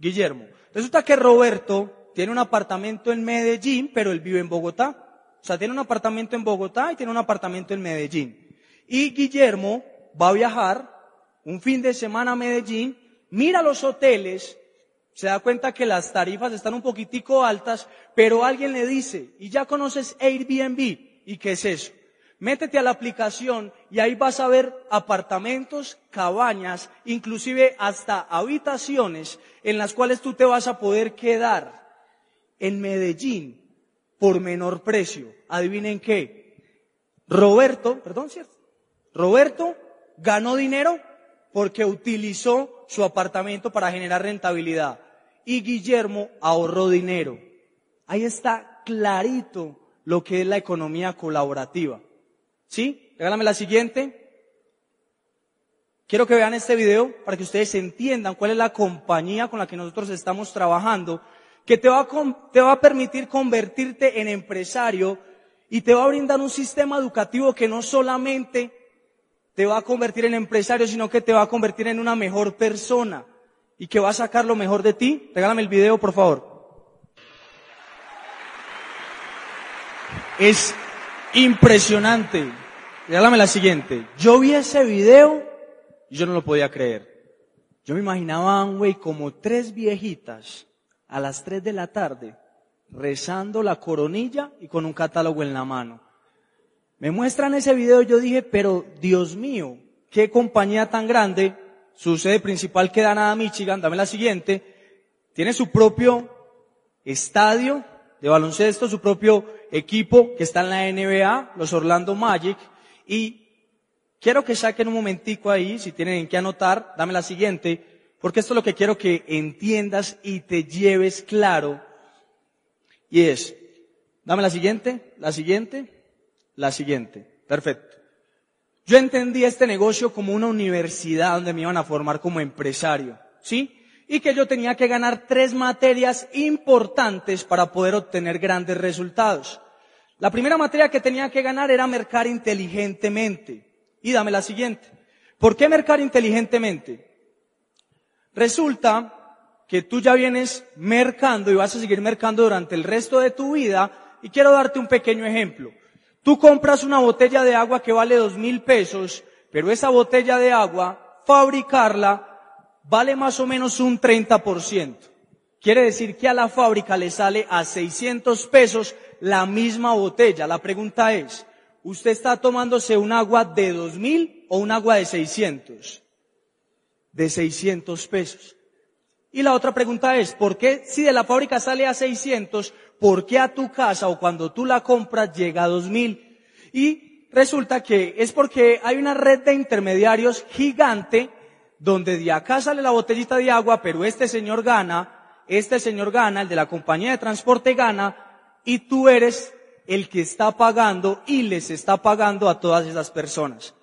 Guillermo. Resulta que Roberto tiene un apartamento en Medellín, pero él vive en Bogotá. O sea, tiene un apartamento en Bogotá y tiene un apartamento en Medellín. Y Guillermo va a viajar un fin de semana a Medellín, mira los hoteles se da cuenta que las tarifas están un poquitico altas, pero alguien le dice, y ya conoces Airbnb, ¿y qué es eso? Métete a la aplicación y ahí vas a ver apartamentos, cabañas, inclusive hasta habitaciones en las cuales tú te vas a poder quedar en Medellín por menor precio. Adivinen qué. Roberto, perdón, ¿cierto? Roberto ganó dinero porque utilizó su apartamento para generar rentabilidad. Y Guillermo ahorró dinero. Ahí está clarito lo que es la economía colaborativa. ¿Sí? Regálame la siguiente. Quiero que vean este video para que ustedes entiendan cuál es la compañía con la que nosotros estamos trabajando, que te va a, te va a permitir convertirte en empresario y te va a brindar un sistema educativo que no solamente te va a convertir en empresario, sino que te va a convertir en una mejor persona y que va a sacar lo mejor de ti. Regálame el video, por favor. Es impresionante. Regálame la siguiente. Yo vi ese video y yo no lo podía creer. Yo me imaginaba, güey, como tres viejitas a las tres de la tarde rezando la coronilla y con un catálogo en la mano. Me muestran ese video y yo dije, pero Dios mío, qué compañía tan grande, su sede principal queda nada Michigan, dame la siguiente, tiene su propio estadio de baloncesto, su propio equipo que está en la NBA, los Orlando Magic, y quiero que saquen un momentico ahí, si tienen en qué anotar, dame la siguiente, porque esto es lo que quiero que entiendas y te lleves claro. Y es, dame la siguiente, la siguiente, la siguiente. Perfecto. Yo entendí este negocio como una universidad donde me iban a formar como empresario, ¿sí? Y que yo tenía que ganar tres materias importantes para poder obtener grandes resultados. La primera materia que tenía que ganar era mercar inteligentemente. Y dame la siguiente. ¿Por qué mercar inteligentemente? Resulta que tú ya vienes mercando y vas a seguir mercando durante el resto de tu vida y quiero darte un pequeño ejemplo. Tú compras una botella de agua que vale dos mil pesos, pero esa botella de agua, fabricarla, vale más o menos un 30%. Quiere decir que a la fábrica le sale a 600 pesos la misma botella. La pregunta es, ¿usted está tomándose un agua de dos mil o un agua de 600? De 600 pesos. Y la otra pregunta es, ¿por qué si de la fábrica sale a 600, por qué a tu casa o cuando tú la compras llega a 2000? Y resulta que es porque hay una red de intermediarios gigante donde de acá sale la botellita de agua, pero este señor gana, este señor gana, el de la compañía de transporte gana, y tú eres el que está pagando y les está pagando a todas esas personas.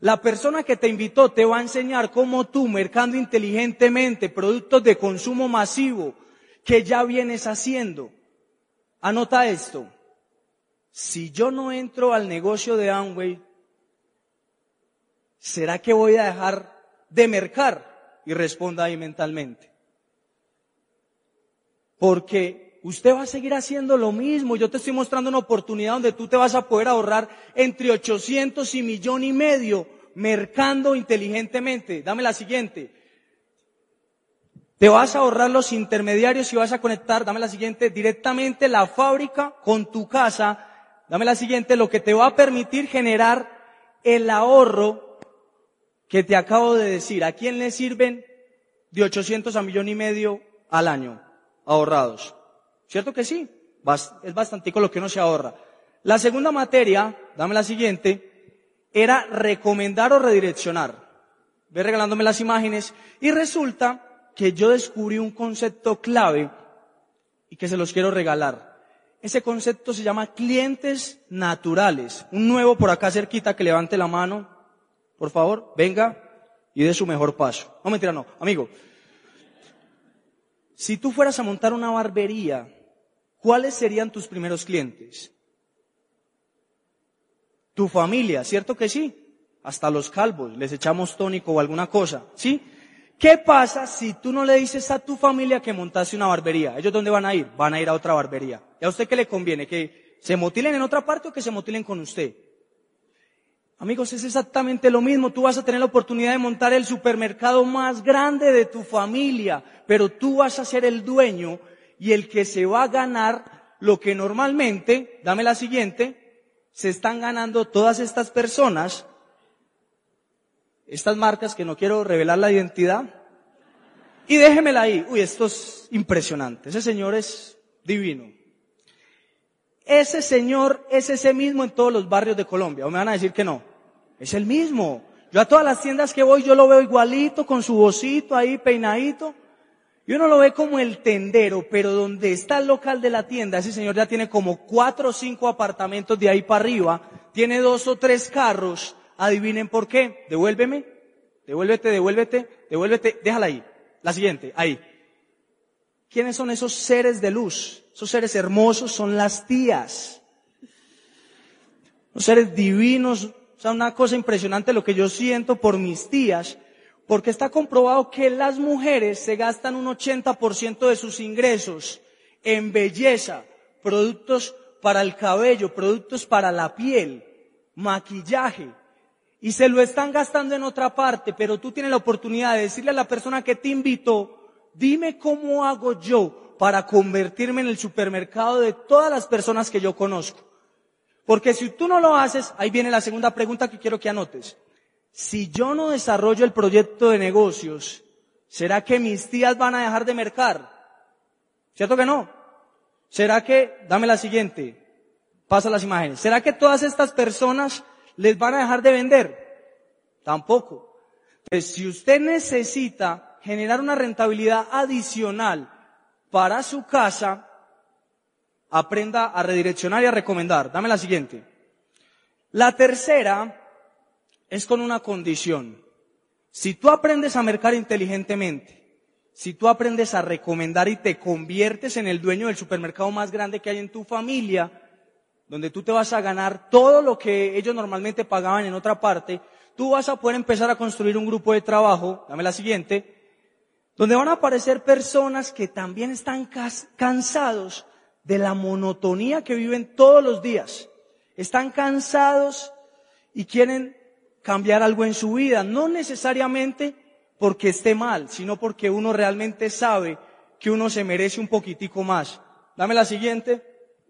La persona que te invitó te va a enseñar cómo tú, mercando inteligentemente productos de consumo masivo que ya vienes haciendo. Anota esto. Si yo no entro al negocio de Amway, ¿será que voy a dejar de mercar? Y responda ahí mentalmente. Porque usted va a seguir haciendo lo mismo. Yo te estoy mostrando una oportunidad donde tú te vas a poder ahorrar entre 800 y millón y medio mercando inteligentemente. Dame la siguiente. Te vas a ahorrar los intermediarios y vas a conectar, dame la siguiente, directamente la fábrica con tu casa. Dame la siguiente, lo que te va a permitir generar el ahorro que te acabo de decir. ¿A quién le sirven de 800 a millón y medio al año ahorrados? ¿Cierto que sí? Es bastante lo que uno se ahorra. La segunda materia, dame la siguiente, era recomendar o redireccionar. Ve regalándome las imágenes y resulta que yo descubrí un concepto clave y que se los quiero regalar. Ese concepto se llama clientes naturales. Un nuevo por acá cerquita que levante la mano, por favor, venga y dé su mejor paso. No mentira, no, amigo. Si tú fueras a montar una barbería ¿cuáles serían tus primeros clientes? Tu familia, ¿cierto que sí? Hasta los calvos, les echamos tónico o alguna cosa, ¿sí? ¿Qué pasa si tú no le dices a tu familia que montase una barbería? ¿Ellos dónde van a ir? Van a ir a otra barbería. ¿Y a usted qué le conviene? ¿Que se motilen en otra parte o que se motilen con usted? Amigos, es exactamente lo mismo. Tú vas a tener la oportunidad de montar el supermercado más grande de tu familia, pero tú vas a ser el dueño y el que se va a ganar lo que normalmente, dame la siguiente, se están ganando todas estas personas, estas marcas que no quiero revelar la identidad, y déjemela ahí. Uy, esto es impresionante. Ese señor es divino. Ese señor es ese mismo en todos los barrios de Colombia. ¿O me van a decir que no? Es el mismo. Yo a todas las tiendas que voy, yo lo veo igualito, con su bocito ahí, peinadito. Y uno lo ve como el tendero, pero donde está el local de la tienda, ese señor ya tiene como cuatro o cinco apartamentos de ahí para arriba, tiene dos o tres carros, adivinen por qué, devuélveme, devuélvete, devuélvete, devuélvete, déjala ahí. La siguiente, ahí. ¿Quiénes son esos seres de luz? Esos seres hermosos son las tías. Los seres divinos, o sea, una cosa impresionante lo que yo siento por mis tías, porque está comprobado que las mujeres se gastan un 80% de sus ingresos en belleza, productos para el cabello, productos para la piel, maquillaje, y se lo están gastando en otra parte, pero tú tienes la oportunidad de decirle a la persona que te invitó, dime cómo hago yo para convertirme en el supermercado de todas las personas que yo conozco. Porque si tú no lo haces, ahí viene la segunda pregunta que quiero que anotes si yo no desarrollo el proyecto de negocios, ¿será que mis tías van a dejar de mercar? ¿Cierto que no? ¿Será que, dame la siguiente, pasa las imágenes, ¿será que todas estas personas les van a dejar de vender? Tampoco. Entonces, si usted necesita generar una rentabilidad adicional para su casa, aprenda a redireccionar y a recomendar. Dame la siguiente. La tercera es con una condición. Si tú aprendes a mercar inteligentemente, si tú aprendes a recomendar y te conviertes en el dueño del supermercado más grande que hay en tu familia, donde tú te vas a ganar todo lo que ellos normalmente pagaban en otra parte, tú vas a poder empezar a construir un grupo de trabajo, dame la siguiente, donde van a aparecer personas que también están cansados de la monotonía que viven todos los días. Están cansados y quieren cambiar algo en su vida, no necesariamente porque esté mal, sino porque uno realmente sabe que uno se merece un poquitico más. Dame la siguiente,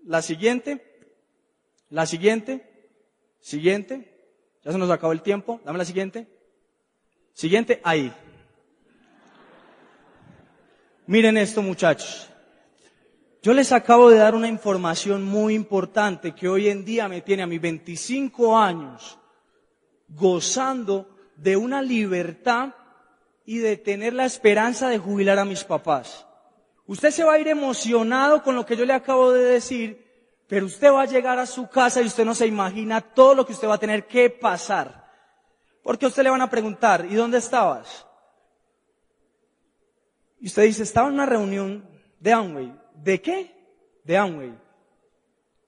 la siguiente, la siguiente, siguiente. Ya se nos acabó el tiempo. Dame la siguiente. Siguiente, ahí. Miren esto muchachos. Yo les acabo de dar una información muy importante que hoy en día me tiene a mis 25 años gozando de una libertad y de tener la esperanza de jubilar a mis papás. Usted se va a ir emocionado con lo que yo le acabo de decir, pero usted va a llegar a su casa y usted no se imagina todo lo que usted va a tener que pasar. Porque a usted le van a preguntar, ¿y dónde estabas? Y usted dice, estaba en una reunión de Amway. ¿De qué? De Amway.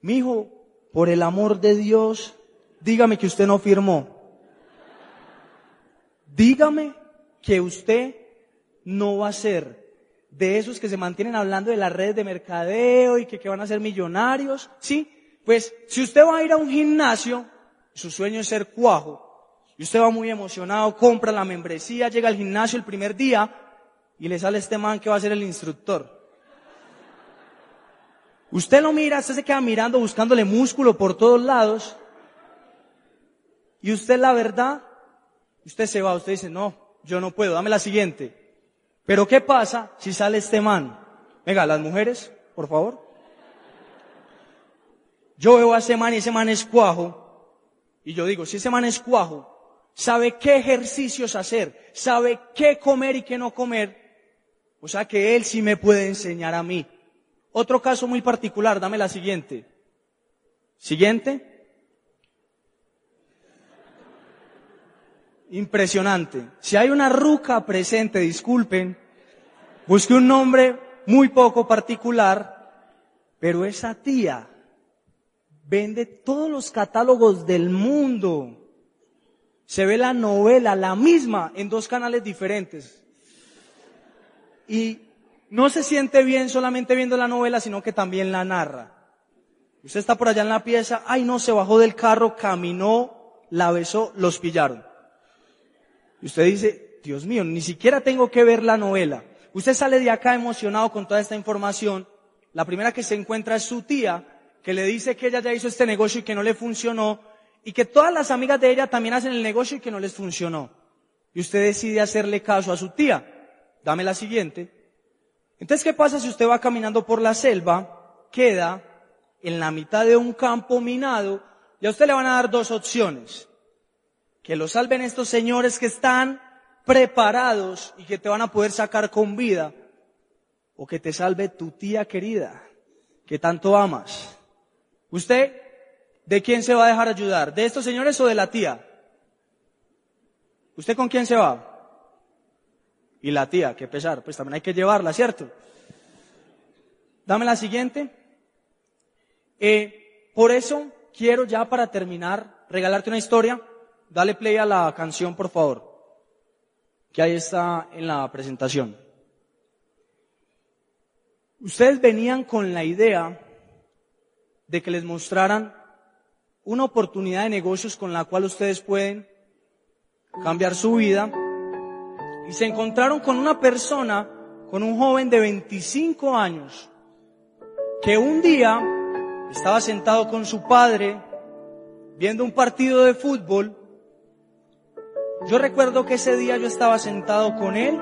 Mi hijo, por el amor de Dios, dígame que usted no firmó. Dígame que usted no va a ser de esos que se mantienen hablando de las redes de mercadeo y que, que van a ser millonarios. Sí, pues si usted va a ir a un gimnasio, su sueño es ser cuajo, y usted va muy emocionado, compra la membresía, llega al gimnasio el primer día y le sale este man que va a ser el instructor. Usted lo mira, usted se queda mirando, buscándole músculo por todos lados. Y usted la verdad Usted se va, usted dice, no, yo no puedo, dame la siguiente. Pero ¿qué pasa si sale este man? Venga, las mujeres, por favor. Yo veo a ese man y ese man es cuajo. Y yo digo, si ese man es cuajo, sabe qué ejercicios hacer, sabe qué comer y qué no comer, o sea que él sí me puede enseñar a mí. Otro caso muy particular, dame la siguiente. Siguiente. impresionante. Si hay una ruca presente, disculpen, busque un nombre muy poco particular, pero esa tía vende todos los catálogos del mundo. Se ve la novela, la misma, en dos canales diferentes. Y no se siente bien solamente viendo la novela, sino que también la narra. Usted está por allá en la pieza, ay no, se bajó del carro, caminó, la besó, los pillaron. Y usted dice, Dios mío, ni siquiera tengo que ver la novela. Usted sale de acá emocionado con toda esta información. La primera que se encuentra es su tía, que le dice que ella ya hizo este negocio y que no le funcionó, y que todas las amigas de ella también hacen el negocio y que no les funcionó. Y usted decide hacerle caso a su tía. Dame la siguiente. Entonces, ¿qué pasa si usted va caminando por la selva, queda en la mitad de un campo minado, y a usted le van a dar dos opciones que lo salven estos señores que están preparados y que te van a poder sacar con vida, o que te salve tu tía querida, que tanto amas. ¿Usted de quién se va a dejar ayudar? ¿De estos señores o de la tía? ¿Usted con quién se va? Y la tía, qué pesar, pues también hay que llevarla, ¿cierto? Dame la siguiente. Eh, por eso quiero ya para terminar regalarte una historia Dale play a la canción, por favor, que ahí está en la presentación. Ustedes venían con la idea de que les mostraran una oportunidad de negocios con la cual ustedes pueden cambiar su vida y se encontraron con una persona, con un joven de 25 años, que un día estaba sentado con su padre viendo un partido de fútbol yo recuerdo que ese día yo estaba sentado con él.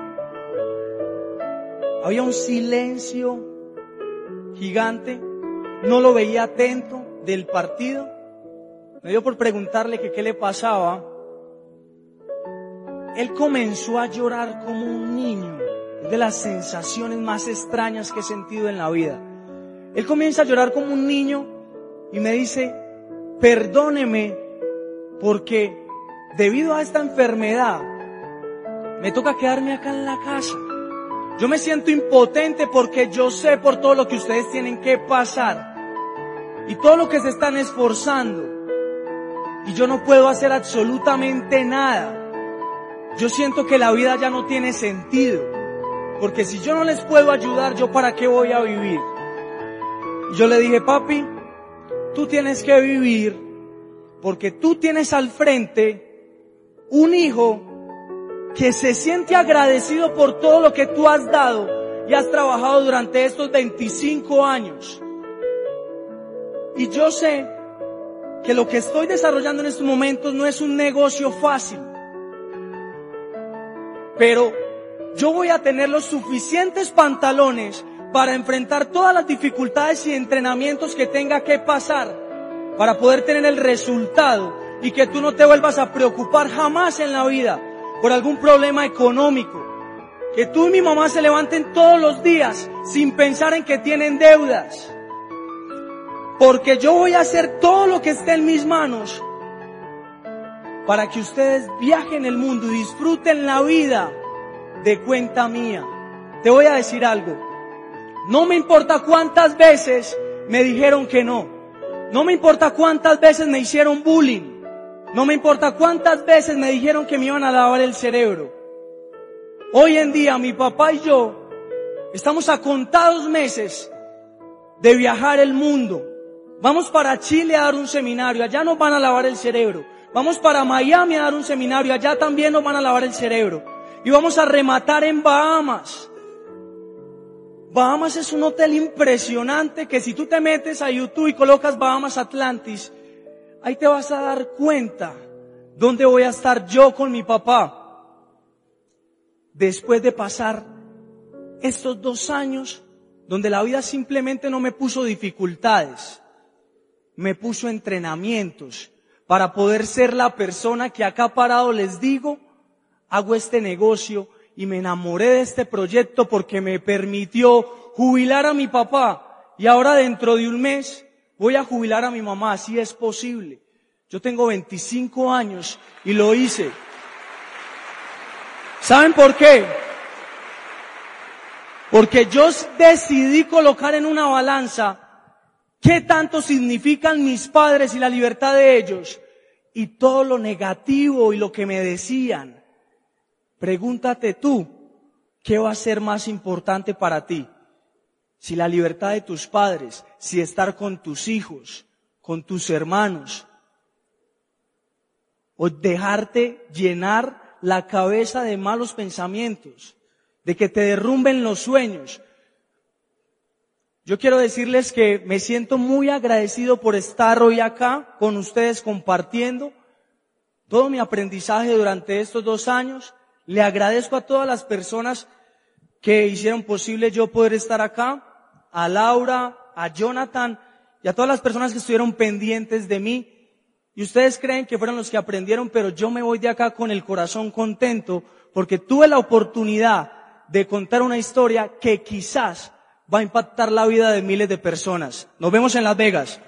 Había un silencio gigante. No lo veía atento del partido. Me dio por preguntarle que qué le pasaba. Él comenzó a llorar como un niño. Es de las sensaciones más extrañas que he sentido en la vida. Él comienza a llorar como un niño y me dice, perdóneme porque debido a esta enfermedad me toca quedarme acá en la casa. Yo me siento impotente porque yo sé por todo lo que ustedes tienen que pasar y todo lo que se están esforzando y yo no puedo hacer absolutamente nada. Yo siento que la vida ya no tiene sentido, porque si yo no les puedo ayudar, ¿yo para qué voy a vivir? Y yo le dije, papi, tú tienes que vivir porque tú tienes al frente un hijo que se siente agradecido por todo lo que tú has dado y has trabajado durante estos 25 años. Y yo sé que lo que estoy desarrollando en estos momentos no es un negocio fácil. Pero yo voy a tener los suficientes pantalones para enfrentar todas las dificultades y entrenamientos que tenga que pasar para poder tener el resultado y que tú no te vuelvas a preocupar jamás en la vida por algún problema económico. Que tú y mi mamá se levanten todos los días sin pensar en que tienen deudas. Porque yo voy a hacer todo lo que esté en mis manos para que ustedes viajen el mundo y disfruten la vida de cuenta mía. Te voy a decir algo. No me importa cuántas veces me dijeron que no. No me importa cuántas veces me hicieron bullying. No me importa cuántas veces me dijeron que me iban a lavar el cerebro. Hoy en día mi papá y yo estamos a contados meses de viajar el mundo. Vamos para Chile a dar un seminario, allá nos van a lavar el cerebro. Vamos para Miami a dar un seminario, allá también nos van a lavar el cerebro. Y vamos a rematar en Bahamas. Bahamas es un hotel impresionante que si tú te metes a YouTube y colocas Bahamas Atlantis, ahí te vas a dar cuenta dónde voy a estar yo con mi papá. Después de pasar estos dos años donde la vida simplemente no me puso dificultades, me puso entrenamientos para poder ser la persona que acá parado les digo, hago este negocio y me enamoré de este proyecto porque me permitió jubilar a mi papá y ahora dentro de un mes voy a jubilar a mi mamá, si es posible. Yo tengo 25 años y lo hice. ¿Saben por qué? Porque yo decidí colocar en una balanza qué tanto significan mis padres y la libertad de ellos y todo lo negativo y lo que me decían. Pregúntate tú, ¿qué va a ser más importante para ti? Si la libertad de tus padres, si estar con tus hijos, con tus hermanos, o dejarte llenar la cabeza de malos pensamientos, de que te derrumben los sueños. Yo quiero decirles que me siento muy agradecido por estar hoy acá con ustedes compartiendo todo mi aprendizaje durante estos dos años. Le agradezco a todas las personas que hicieron posible yo poder estar acá, a Laura, a Jonathan y a todas las personas que estuvieron pendientes de mí. Y ustedes creen que fueron los que aprendieron, pero yo me voy de acá con el corazón contento porque tuve la oportunidad de contar una historia que quizás va a impactar la vida de miles de personas. Nos vemos en Las Vegas.